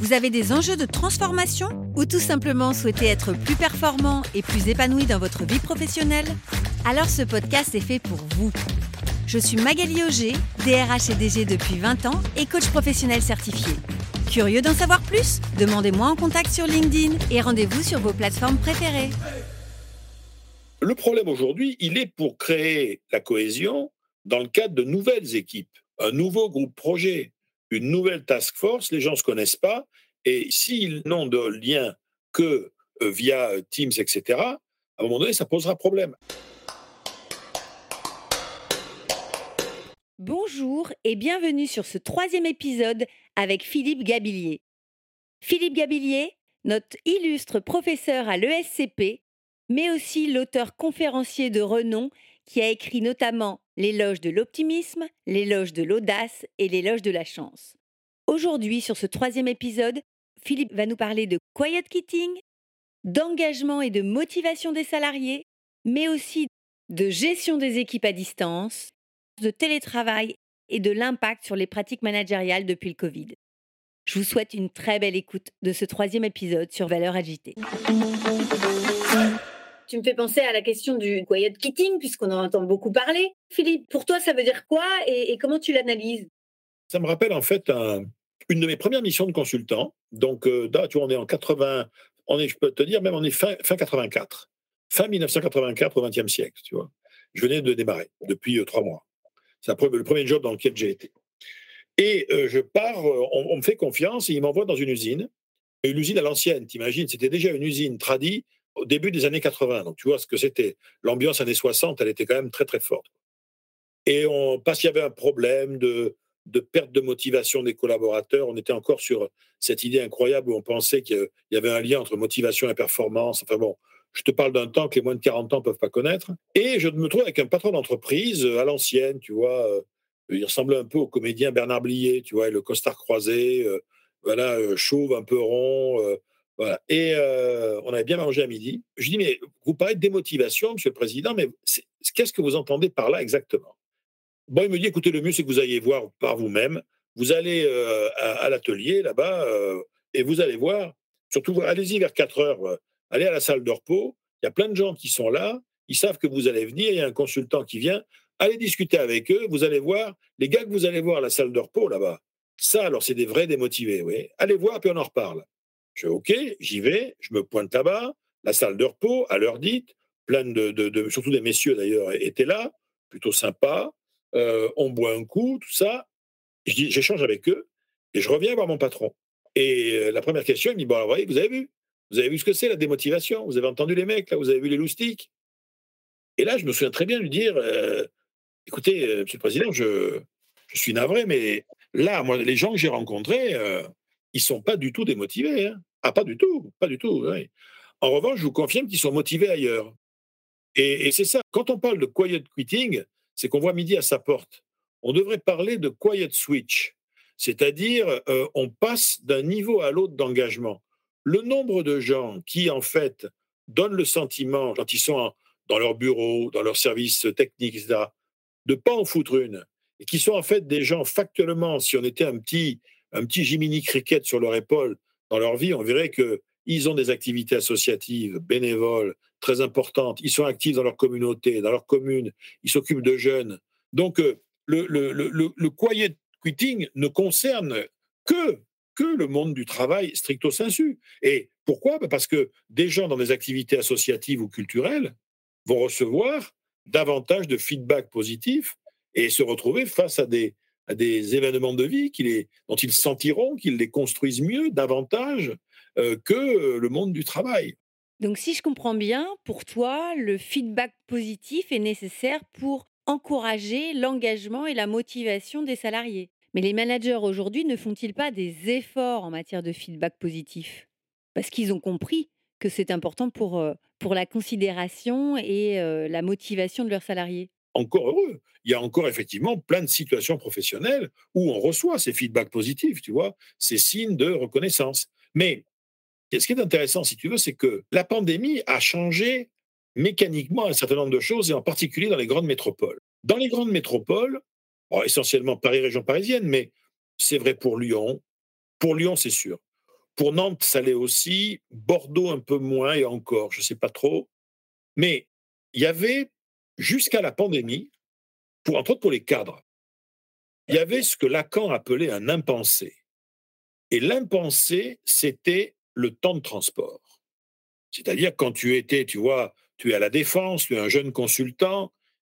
vous avez des enjeux de transformation ou tout simplement souhaitez être plus performant et plus épanoui dans votre vie professionnelle? Alors ce podcast est fait pour vous. Je suis Magali Auger, DRH et DG depuis 20 ans et coach professionnel certifié. Curieux d'en savoir plus? Demandez-moi en contact sur LinkedIn et rendez-vous sur vos plateformes préférées. Le problème aujourd'hui, il est pour créer la cohésion dans le cadre de nouvelles équipes, un nouveau groupe projet, une nouvelle task force. Les gens ne se connaissent pas et s'ils n'ont de lien que euh, via Teams, etc., à un moment donné, ça posera problème. Bonjour et bienvenue sur ce troisième épisode avec Philippe Gabillier. Philippe Gabillier, notre illustre professeur à l'ESCP, mais aussi l'auteur conférencier de renom qui a écrit notamment L'éloge de l'optimisme, l'éloge de l'audace et l'éloge de la chance. Aujourd'hui, sur ce troisième épisode, Philippe va nous parler de quiet quitting, d'engagement et de motivation des salariés, mais aussi de gestion des équipes à distance, de télétravail et de l'impact sur les pratiques managériales depuis le Covid. Je vous souhaite une très belle écoute de ce troisième épisode sur Valeurs agitées. Tu me fais penser à la question du quiet quitting, puisqu'on en entend beaucoup parler. Philippe, pour toi, ça veut dire quoi et, comment tu l'analyses? Ça me rappelle en fait un- une de mes premières missions de consultant. Donc euh, là, tu vois, on est en 80, on est, je peux te dire, même on est fin, fin 84, fin 1984 au XXe siècle, tu vois. Je venais de démarrer depuis euh, trois mois. C'est le premier job dans lequel j'ai été. Et euh, je pars, euh, on, me fait confiance et il m'envoie dans une usine. Une usine à l'ancienne, t'imagines, c'était déjà une usine tradie au début des années 80. Donc tu vois ce que c'était. L'ambiance années 60, elle était quand même très très forte. Et on, parce qu'il y avait un problème de, de perte de motivation des collaborateurs, on était encore sur cette idée incroyable où on pensait qu'il y avait un lien entre motivation et performance. Enfin bon, je te parle d'un temps que les moins de 40 ans ne peuvent pas connaître. Et je me trouve avec un patron d'entreprise euh, à l'ancienne, tu vois. euh, il ressemblait un peu au comédien Bernard Blier, tu vois, et le costard croisé, euh, voilà, chauve, un peu rond. Et euh, on avait bien mangé à midi. Je dis, mais vous parlez de démotivation, monsieur le président, mais qu'est-ce que vous entendez par là exactement? Bon, il me dit, écoutez, le mieux, c'est que vous ayez voir par vous-même. Vous allez euh, à, l'atelier, là-bas, euh, et vous allez voir. Surtout, allez-y vers 4 heures. allez à la salle de repos. Il y a plein de gens qui sont là. Ils savent que vous allez venir. Il y a un consultant qui vient. Allez discuter avec eux. Vous allez voir. Les gars que vous allez voir à la salle de repos, là-bas, ça, alors, c'est des vrais démotivés. Oui. Allez voir, puis on en reparle. Je fais OK, j'y vais. Je me pointe là-bas. La salle de repos, à l'heure dite. Plein de, surtout des messieurs, d'ailleurs, étaient là. Plutôt sympa. Euh, on boit un coup, tout ça. Dis- J'échange avec eux et je reviens voir mon patron. Et euh, la première question, il me dit Bon, alors, vous avez vu? Vous avez vu ce que c'est la démotivation? Vous avez entendu les mecs, là? Vous avez vu les loustiques? Et là, je me souviens très bien de lui dire euh, Écoutez, monsieur le président, je, je suis navré, mais là, moi, les gens que j'ai rencontrés, ils sont pas du tout démotivés. hein. Ah, pas du tout, pas du tout. En revanche, je vous confirme qu'ils sont motivés ailleurs. Et, c'est ça. Quand on parle de quiet quitting, c'est qu'on voit midi à sa porte. On devrait parler de quiet switch, c'est-à-dire euh, on passe d'un niveau à l'autre d'engagement. Le nombre de gens qui, en fait, donnent le sentiment, quand ils sont dans leur bureau, dans leur service technique, de pas en foutre une, et qui sont en fait des gens factuellement, si on était un petit, un petit Jiminy Cricket sur leur épaule dans leur vie, on verrait que ils ont des activités associatives, bénévoles, très importantes. Ils sont actifs dans leur communauté, dans leur commune. Ils s'occupent de jeunes. Donc, euh, le, le, le, le- quiet quitting ne concerne que, que le monde du travail stricto sensu. Et pourquoi? Ben Parce que des gens dans des activités associatives ou culturelles vont recevoir davantage de feedback positif et se retrouver face à des, à des événements de vie qui les, dont ils sentiront qu'ils les construisent mieux, davantage euh, que euh, le monde du travail. Donc si je comprends bien, pour toi, le feedback positif est nécessaire pour encourager l'engagement et la motivation des salariés. Mais les managers aujourd'hui ne font-ils pas des efforts en matière de feedback positif? Parce qu'ils ont compris que c'est important pour, pour la considération et la motivation de leurs salariés encore heureux. Il y a encore effectivement plein de situations professionnelles où on reçoit ces feedbacks positifs, tu vois, ces signes de reconnaissance. Mais ce qui est intéressant, si tu veux, c'est que la pandémie a changé mécaniquement un certain nombre de choses, et en particulier dans les grandes métropoles. Dans les grandes métropoles, essentiellement Paris, région parisienne, mais c'est vrai pour Lyon. Pour Lyon, c'est sûr. Pour Nantes, ça l'est aussi. Bordeaux, un peu moins, et encore, je ne sais pas trop. Mais il y avait, jusqu'à la pandémie, pour, entre autres pour les cadres, il y avait ce que Lacan appelait un impensé. Et l'impensé, c'était le temps de transport. C'est-à-dire quand tu étais, tu vois, tu es à la défense, tu es un jeune consultant,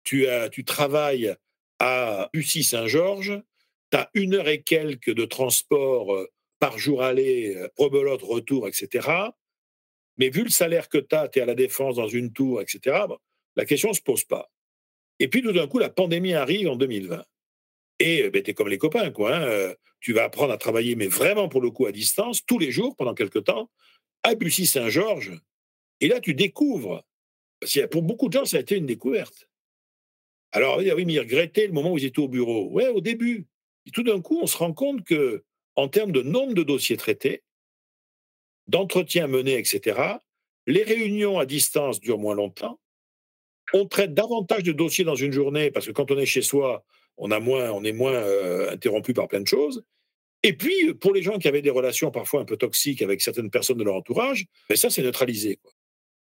tu, as, tu travailles à Bussy-Saint-Georges, tu as une heure et quelques de transport euh, par jour aller, euh, rebelote, retour, etc. Mais vu le salaire que tu as, tu es à la défense dans une tour, etc., la question ne se pose pas. Et puis tout d'un coup, la pandémie arrive en 2020. Et euh, ben, tu es comme les copains, quoi. Hein, tu vas apprendre à travailler, mais vraiment pour le coup à distance, tous les jours, pendant quelques temps, à Bussy-Saint-Georges. Et là, tu découvres. Pour beaucoup de gens, ça a été une découverte. Alors, oui, mais ils regrettaient le moment où ils étaient au bureau. Ouais, au début. Et tout d'un coup, on se rend compte que, en termes de nombre de dossiers traités, d'entretiens menés, etc., les réunions à distance durent moins longtemps. On traite davantage de dossiers dans une journée parce que quand on est chez soi, on, a moins, on est moins euh, interrompu par plein de choses. Et puis, pour les gens qui avaient des relations parfois un peu toxiques avec certaines personnes de leur entourage, ben ça, c'est neutralisé.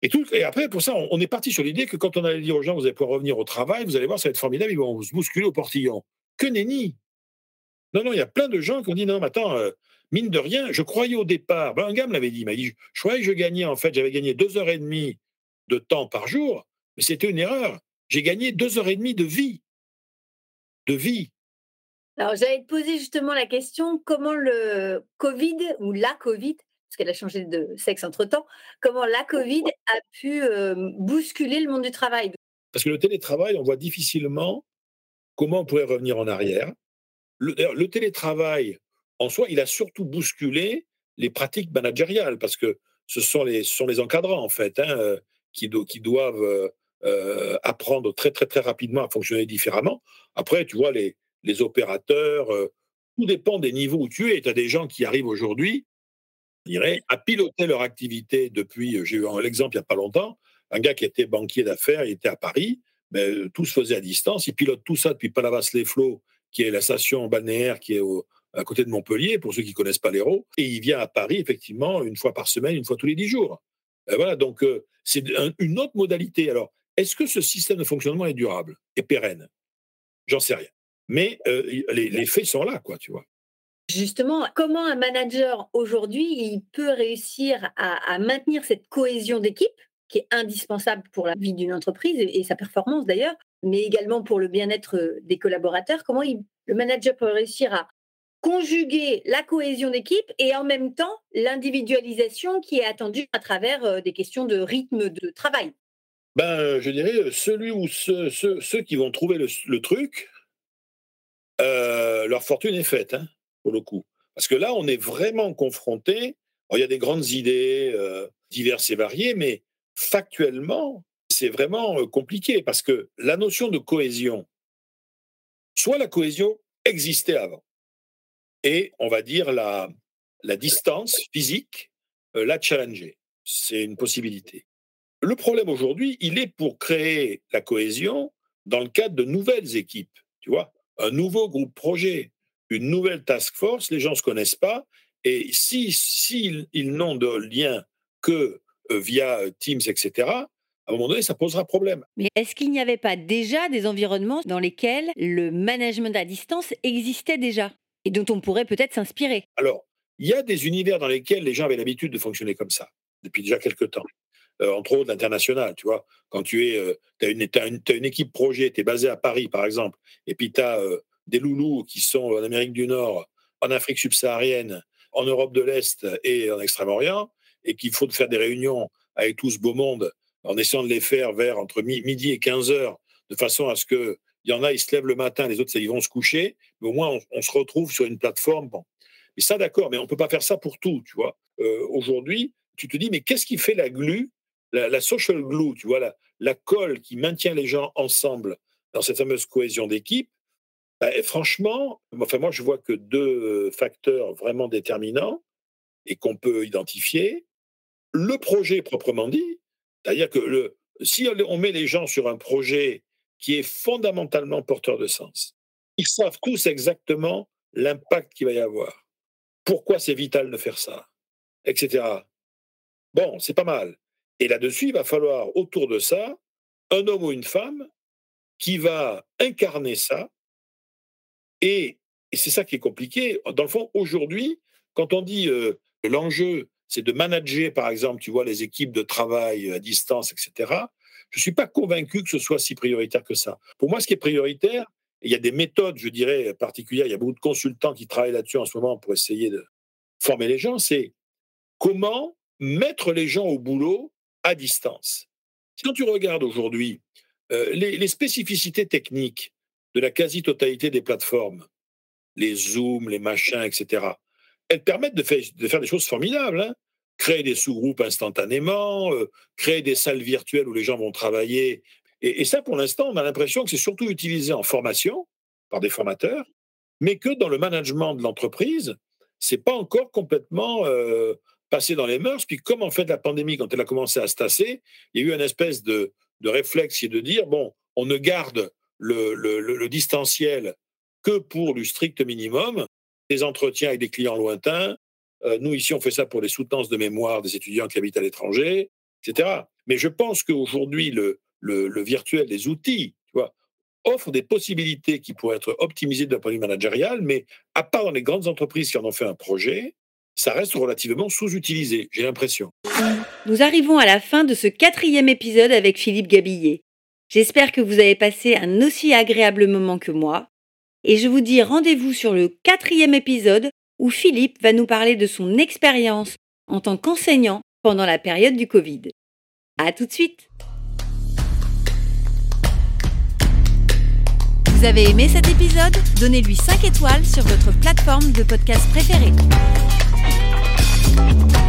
Et, tout, et après, pour ça, on, est parti sur l'idée que quand on allait dire aux gens, vous allez pouvoir revenir au travail, vous allez voir, ça va être formidable, ils vont se bousculer au portillon. Que nenni Non, non, il y a plein de gens qui ont dit, non, mais attends, euh, mine de rien, je croyais au départ, ben, un gars me l'avait dit, il m'a dit, je croyais que je gagnais, en fait, j'avais gagné deux heures et demie de temps par jour, mais c'était une erreur. J'ai gagné deux heures et demie de vie de vie. Alors, j'allais te poser justement la question comment le Covid ou la Covid, parce qu'elle a changé de sexe entre-temps, comment la Covid a pu bousculer le monde du travail? Parce que le télétravail, on voit difficilement comment on pourrait revenir en arrière. Le, télétravail, en soi, il a surtout bousculé les pratiques managériales, parce que ce sont les, sont les encadrants, en fait, hein, qui, qui, doivent euh, apprendre très, très, très rapidement à fonctionner différemment. Après, tu vois, les, les opérateurs, euh, tout dépend des niveaux où tu es. Tu as des gens qui arrivent aujourd'hui, dirais, à piloter leur activité depuis, euh, j'ai eu l'exemple il n'y a pas longtemps, un gars qui était banquier d'affaires, il était à Paris, mais tout se faisait à distance, il pilote tout ça depuis Palavas-les-Flots, qui est la station balnéaire qui est à côté de Montpellier, pour ceux qui connaissent pas l'Hérault, et il vient à Paris, effectivement, une fois par semaine, une fois tous les dix jours. voilà, donc c'est une autre modalité. Alors, est-ce que ce système de fonctionnement est durable et pérenne? J'en sais rien. Mais euh, les, faits sont là, quoi, tu vois. Justement, comment un manager aujourd'hui il peut réussir à, maintenir cette cohésion d'équipe qui est indispensable pour la vie d'une entreprise et, sa performance d'ailleurs, mais également pour le bien-être euh, des collaborateurs? Comment le manager peut réussir à conjuguer la cohésion d'équipe et en même temps l'individualisation qui est attendue à travers euh, des questions de rythme de travail? Ben, je dirais, celui ou ceux, qui vont trouver le, truc, euh, leur fortune est faite, hein, pour le coup. Parce que là, on est vraiment confronté. Il y a des grandes idées euh, diverses et variées, mais factuellement, c'est vraiment euh, compliqué parce que la notion de cohésion, soit la cohésion existait avant, et on va dire la, la distance physique la challenger. C'est une possibilité. Le problème aujourd'hui, il est pour créer la cohésion dans le cadre de nouvelles équipes, tu vois, un nouveau groupe projet, une nouvelle task force, les gens ne se connaissent pas, et si, si ils n'ont de lien que euh, via euh, Teams, etc., à un moment donné, ça posera problème. Mais est-ce qu'il n'y avait pas déjà des environnements dans lesquels le management à distance existait déjà et dont on pourrait peut-être s'inspirer? Alors, il y a des univers dans lesquels les gens avaient l'habitude de fonctionner comme ça depuis déjà quelques temps. Euh, entre autres l'international, tu vois. Quand tu es, euh, as une, équipe projet, tu es basé à Paris, par exemple, et puis tu as euh, des loulous qui sont en Amérique du Nord, en Afrique subsaharienne, en Europe de l'Est et en Extrême-Orient, et qu'il faut faire des réunions avec tout ce beau monde en essayant de les faire vers entre midi et 15 heures, de façon à ce que il y en a, ils se lèvent le matin, les autres, ils vont se coucher, mais au moins, on, se retrouve sur une plateforme. Mais ça, d'accord, mais on ne peut pas faire ça pour tout, tu vois. Aujourd'hui, tu te dis, mais qu'est-ce qui fait la glue, la, social glue, tu vois, la, la colle qui maintient les gens ensemble dans cette fameuse cohésion d'équipe bah, franchement, enfin moi je vois que deux facteurs vraiment déterminants et qu'on peut identifier. Le projet proprement dit, c'est-à-dire que si on met les gens sur un projet qui est fondamentalement porteur de sens, ils savent tous exactement l'impact qu'il va y avoir, pourquoi c'est vital de faire ça, etc. Bon, c'est pas mal. Et là-dessus, il va falloir autour de ça un homme ou une femme qui va incarner ça. Et, c'est ça qui est compliqué. Dans le fond, aujourd'hui, quand on dit euh, l'enjeu, c'est de manager, par exemple, tu vois, les équipes de travail à distance, etc., je ne suis pas convaincu que ce soit si prioritaire que ça. Pour moi, ce qui est prioritaire, il y a des méthodes, je dirais, particulières, il y a beaucoup de consultants qui travaillent là-dessus en ce moment pour essayer de former les gens, c'est comment mettre les gens au boulot à distance. Si tu regardes aujourd'hui euh, les, spécificités techniques de la quasi-totalité des plateformes, les Zoom, les machins, etc., elles permettent de faire, de faire des choses formidables. Hein. créer des sous-groupes instantanément, euh, créer des salles virtuelles où les gens vont travailler. Et, ça, pour l'instant, on a l'impression que c'est surtout utilisé en formation par des formateurs, mais que dans le management de l'entreprise, c'est pas encore complètement euh, passé dans les mœurs. Puis comme en fait la pandémie, quand elle a commencé à se tasser, il y a eu une espèce de, de réflexe qui est de dire, bon, on ne garde le, le, distanciel que pour du strict minimum, des entretiens avec des clients lointains. Euh, nous, ici, on fait ça pour les soutenances de mémoire des étudiants qui habitent à l'étranger, etc. Mais je pense qu'aujourd'hui, le, le, virtuel, les outils, tu vois, offrent des possibilités qui pourraient être optimisées d'un point de vue managérial, mais à part dans les grandes entreprises qui en ont fait un projet, ça reste relativement sous-utilisé, j'ai l'impression. Nous arrivons à la fin de ce quatrième épisode avec Philippe Gabillet. J'espère que vous avez passé un aussi agréable moment que moi. Et je vous dis rendez-vous sur le quatrième épisode où Philippe va nous parler de son expérience en tant qu'enseignant pendant la période du Covid. À tout de suite! Vous avez aimé cet épisode? Donnez-lui 5 étoiles sur votre plateforme de podcast préférée. Thank you.